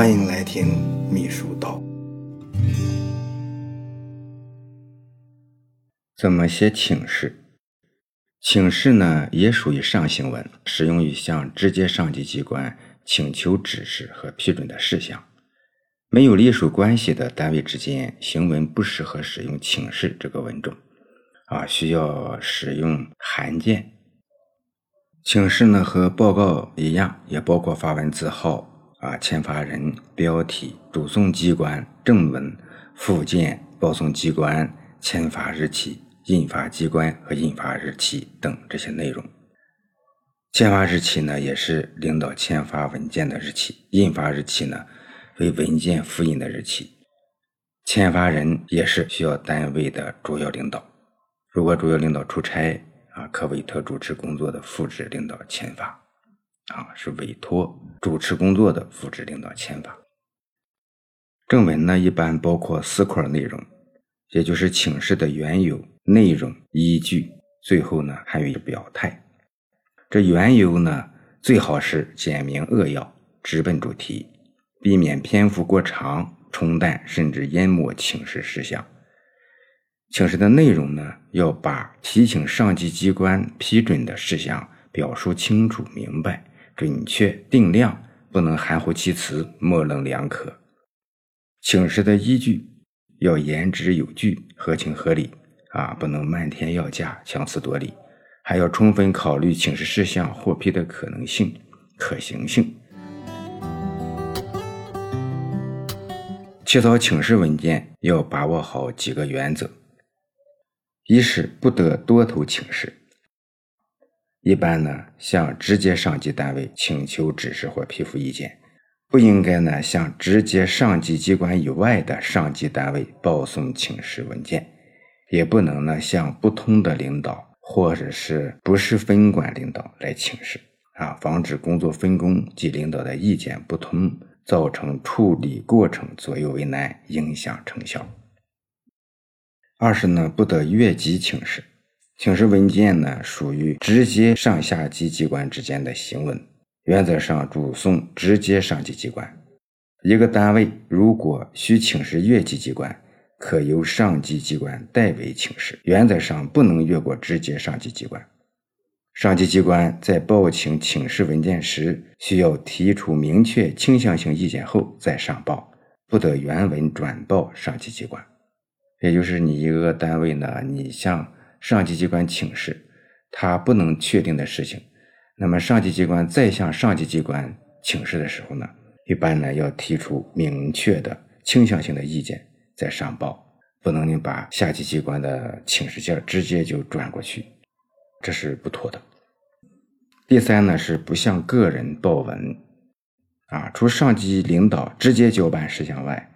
欢迎来听秘书道。怎么写请示？请示呢，也属于上行文，适用于向直接上级机关请求指示和批准的事项。没有隶属关系的单位之间，行文不适合使用请示这个文种，啊，需要使用函件。请示呢和报告一样，也包括发文字号、啊签发人、标题、主送机关、正文、附件、报送机关、签发日期。印发机关和印发日期等这些内容。签发日期呢，也是领导签发文件的日期；印发日期呢，为文件复印的日期。签发人也是需要单位的主要领导。如果主要领导出差啊，可委托主持工作的副职领导签发。啊，是委托主持工作的副职领导签发。正文呢，一般包括四块内容，也就是请示的缘由。内容依据，最后呢还有一个表态。这缘由呢最好是简明扼要，直奔主题，避免篇幅过长，冲淡甚至淹没请示事项。请示的内容呢要把提请上级机关批准的事项表述清楚明白、准确定量，不能含糊其辞、模棱两可。请示的依据要言之有据、合情合理。啊，不能漫天要价、强词夺理，还要充分考虑请示事项获批的可能性、可行性。起草请示文件要把握好几个原则：一是不得多头请示。一般呢，向直接上级单位请求指示或批复意见，不应该呢向直接上级机关以外的上级单位报送请示文件。也不能呢向不通的领导或者是不是分管领导来请示啊，防止工作分工及领导的意见不同，造成处理过程左右为难，影响成效。二是呢不得越级请示，请示文件呢属于直接上下级机关之间的行文，原则上主送直接上级机关。一个单位如果需请示越级机关。可由上级机关代为请示，原则上不能越过直接上级机关。上级机关在报请请示文件时，需要提出明确倾向性意见后再上报，不得原文转报上级机关。也就是你一个单位呢，你向上级机关请示，他不能确定的事情，那么上级机关再向上级机关请示的时候呢，一般呢要提出明确的倾向性的意见。再上报，不能你把下级机关的请示件直接就转过去，这是不妥的。第三呢是不向个人报文，啊，除上级领导直接交办事项外，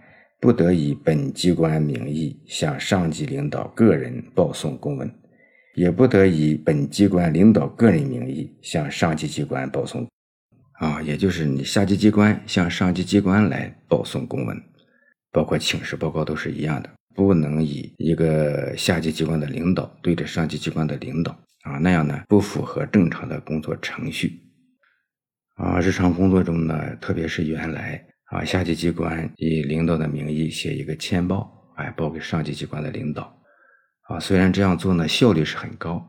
不得以本机关名义向上级领导个人报送公文，也不得以本机关领导个人名义向上级机关报送，啊，也就是你下级机关向上级机关来报送公文。包括请示报告都是一样的，不能以一个下级机关的领导对着上级机关的领导啊，那样呢不符合正常的工作程序啊。日常工作中呢，特别是原来啊，下级机关以领导的名义写一个签报，哎，报给上级机关的领导啊。虽然这样做呢效率是很高，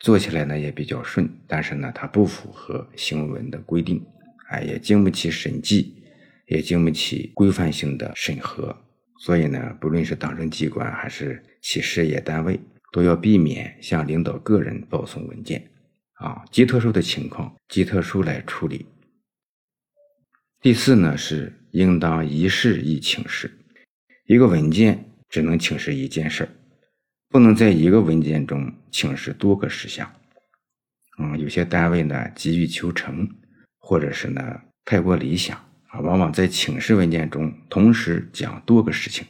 做起来呢也比较顺，但是呢它不符合行文的规定，哎，也经不起审计。也经不起规范性的审核，所以呢，不论是党政机关还是企事业单位，都要避免向领导个人报送文件。啊，极特殊的情况，极特殊来处理。第四呢，是应当一事一请示，一个文件只能请示一件事儿，不能在一个文件中请示多个事项。嗯，有些单位呢急于求成，或者是呢太过理想啊。往往在请示文件中同时讲多个事情。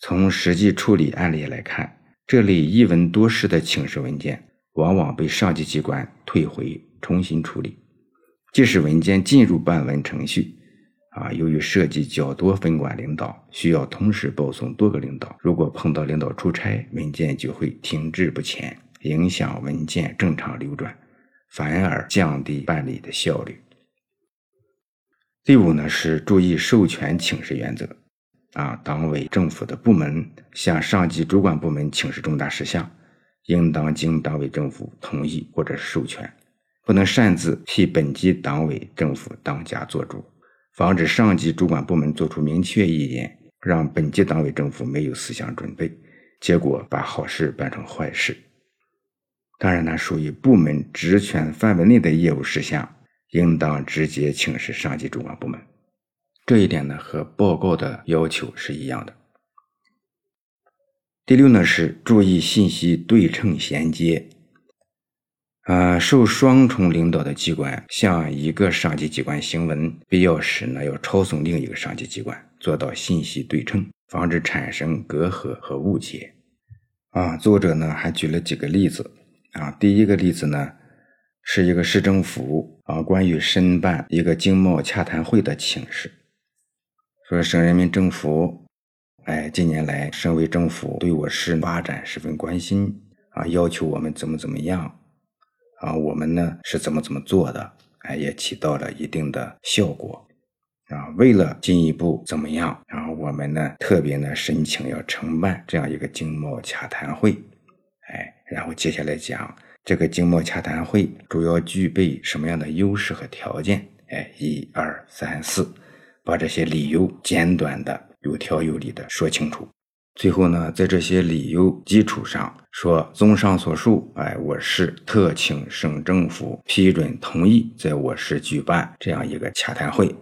从实际处理案例来看，这类一文多事的请示文件往往被上级机关退回重新处理。即使文件进入办文程序，啊，由于涉及较多分管领导，需要同时报送多个领导，如果碰到领导出差，文件就会停滞不前，影响文件正常流转，反而降低办理的效率。第五呢是注意授权请示原则，啊，党委政府的部门向上级主管部门请示重大事项，应当经党委政府同意或者授权，不能擅自替本级党委政府当家作主，防止上级主管部门作出明确意见，让本级党委政府没有思想准备，结果把好事办成坏事。当然呢，属于部门职权范围内的业务事项。应当直接请示上级主管部门，这一点呢和报告的要求是一样的。第六呢是注意信息对称衔接，啊，受双重领导的机关向一个上级机关行文，必要时呢要抄送另一个上级机关，做到信息对称，防止产生隔阂和误解。啊，作者呢还举了几个例子，啊，第一个例子呢。是一个市政府啊，关于申办一个经贸洽谈会的请示，说省人民政府，哎，近年来省委政府对我市发展十分关心啊，要求我们怎么怎么样啊，我们呢是怎么怎么做的，哎，也起到了一定的效果啊。为了进一步怎么样，然后我们呢特别呢申请要承办这样一个经贸洽谈会，哎，然后接下来讲。这个经贸洽谈会主要具备什么样的优势和条件？哎，一二三四，把这些理由简短的、有条有理的说清楚。最后呢，在这些理由基础上说，综上所述，哎，我市特请省政府批准同意在我市举办这样一个洽谈会，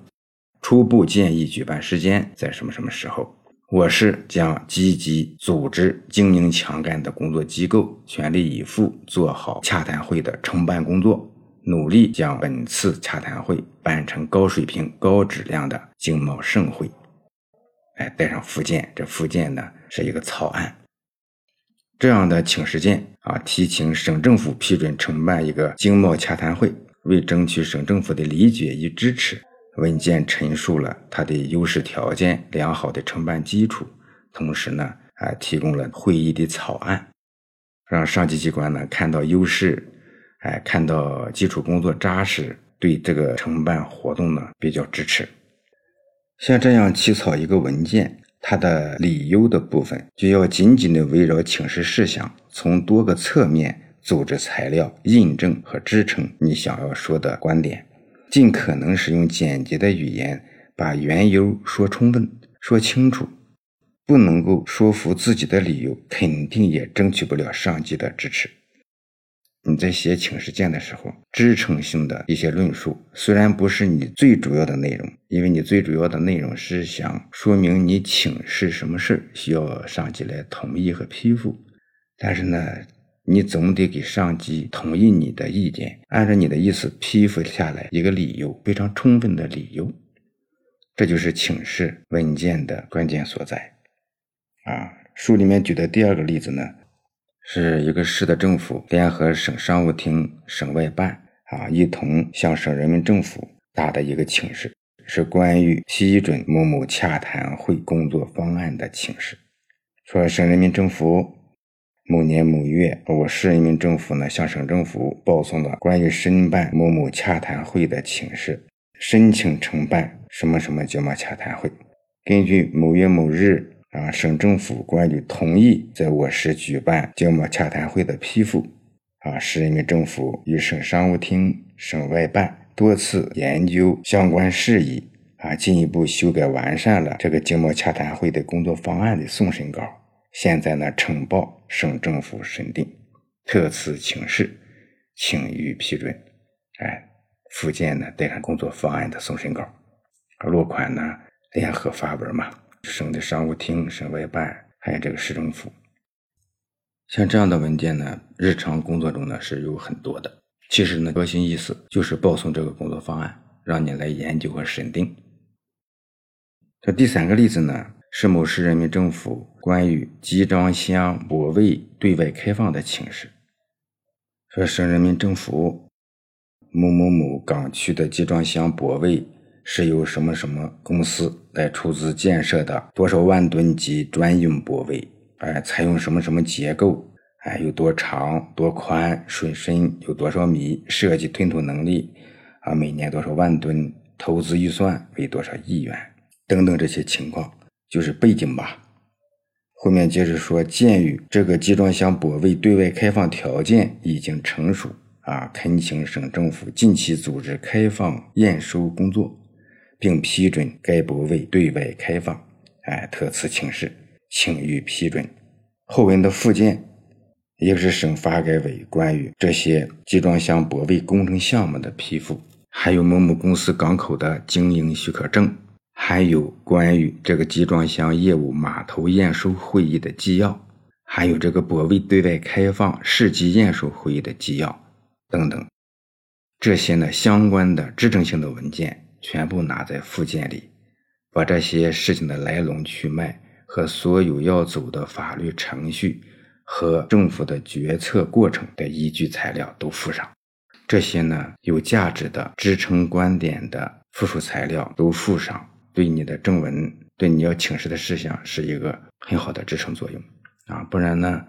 初步建议举办时间在什么什么时候。我市将积极组织精明强干的工作机构，全力以赴做好洽谈会的承办工作，努力将本次洽谈会办成高水平、高质量的经贸盛会。哎，带上附件，这附件呢是一个草案。这样的请示件啊，提请省政府批准承办一个经贸洽谈会，为争取省政府的理解与支持。文件陈述了它的优势条件、良好的承办基础，同时呢，啊，提供了会议的草案，让上级机关呢看到优势，哎，看到基础工作扎实，对这个承办活动呢比较支持。像这样起草一个文件，它的理由的部分就要紧紧的围绕请示事项，从多个侧面组织材料印证和支撑你想要说的观点。尽可能使用简洁的语言，把缘由说充分、说清楚。不能够说服自己的理由，肯定也争取不了上级的支持。你在写请示件的时候，支撑性的一些论述，虽然不是你最主要的内容，因为你最主要的内容是想说明你请示什么事需要上级来同意和批复，但是呢。你总得给上级同意你的意见，按照你的意思批复下来一个理由，非常充分的理由，这就是请示文件的关键所在。啊，书里面举的第二个例子呢，是一个市的政府联合省商务厅、省外办啊，一同向省人民政府打的一个请示，是关于批准某某洽谈会工作方案的请示，说省人民政府。某年某月，我市人民政府呢向省政府报送了关于申办某某洽谈会的请示，申请承办什么什么经贸洽谈会。根据某月某日啊，省政府关于同意在我市举办经贸洽谈会的批复，啊，市人民政府与省商务厅、省外办多次研究相关事宜，啊，进一步修改完善了这个经贸洽谈会的工作方案的送审稿。现在呢，呈报省政府审定，特此请示，请予批准。哎，附件呢带上工作方案的送审稿，落款呢联合发文嘛，省的商务厅、省外办还有这个市政府。像这样的文件呢，日常工作中呢是有很多的。其实呢，核心意思就是报送这个工作方案，让你来研究和审定。这第三个例子呢？是某市人民政府关于集装箱泊位对外开放的请示，说省人民政府某某某港区的集装箱泊位是由什么什么公司来出资建设的，多少万吨级专用泊位，哎，采用什么什么结构，哎，有多长、多宽、水深有多少米，设计吞吐能力啊，每年多少万吨，投资预算为多少亿元等等这些情况，就是背景吧。后面接着说，鉴于这个集装箱泊位对外开放条件已经成熟，啊，恳请省政府近期组织开放验收工作，并批准该泊位对外开放。哎，特此请示，请予批准。后文的附件，一个是省发改委关于这些集装箱泊位工程项目的批复，还有某某公司港口的经营许可证。还有关于这个集装箱业务码头验收会议的纪要，还有这个泊位对外开放市级验收会议的纪要等等，这些呢相关的支撑性的文件全部拿在附件里，把这些事情的来龙去脉和所有要走的法律程序和政府的决策过程的依据材料都附上，这些呢有价值的支撑观点的附属材料都附上。对你的正文，对你要请示的事项是一个很好的支撑作用啊，不然呢，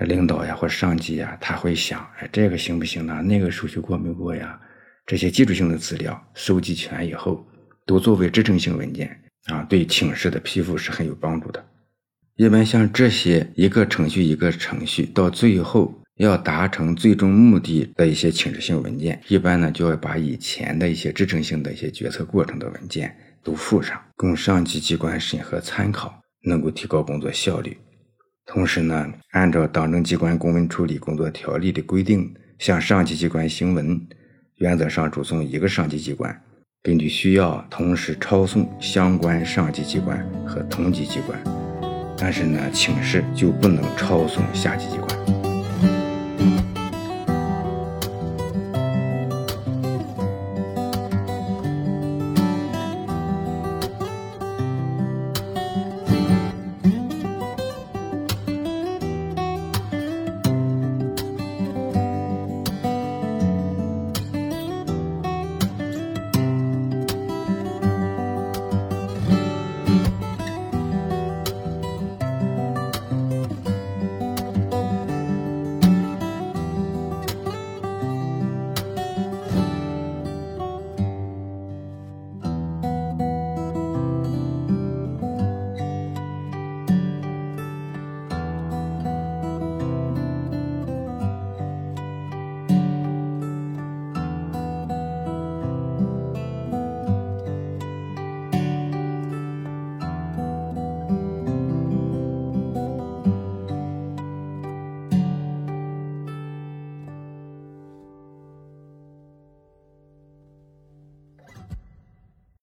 领导呀或上级呀，他会想，哎，这个行不行呢？那个手续过没过呀？这些基础性的资料收集全以后，都作为支撑性文件啊，对请示的批复是很有帮助的。一般像这些一个程序一个程序，到最后要达成最终目的的一些请示性文件，一般呢就要把以前的一些支撑性的一些决策过程的文件。都附上，供上级机关审核参考，能够提高工作效率。同时呢，按照党政机关公文处理工作条例的规定，向上级机关行文，原则上主送一个上级机关，根据需要同时抄送相关上级机关和同级机关。但是呢，请示就不能抄送下级机关。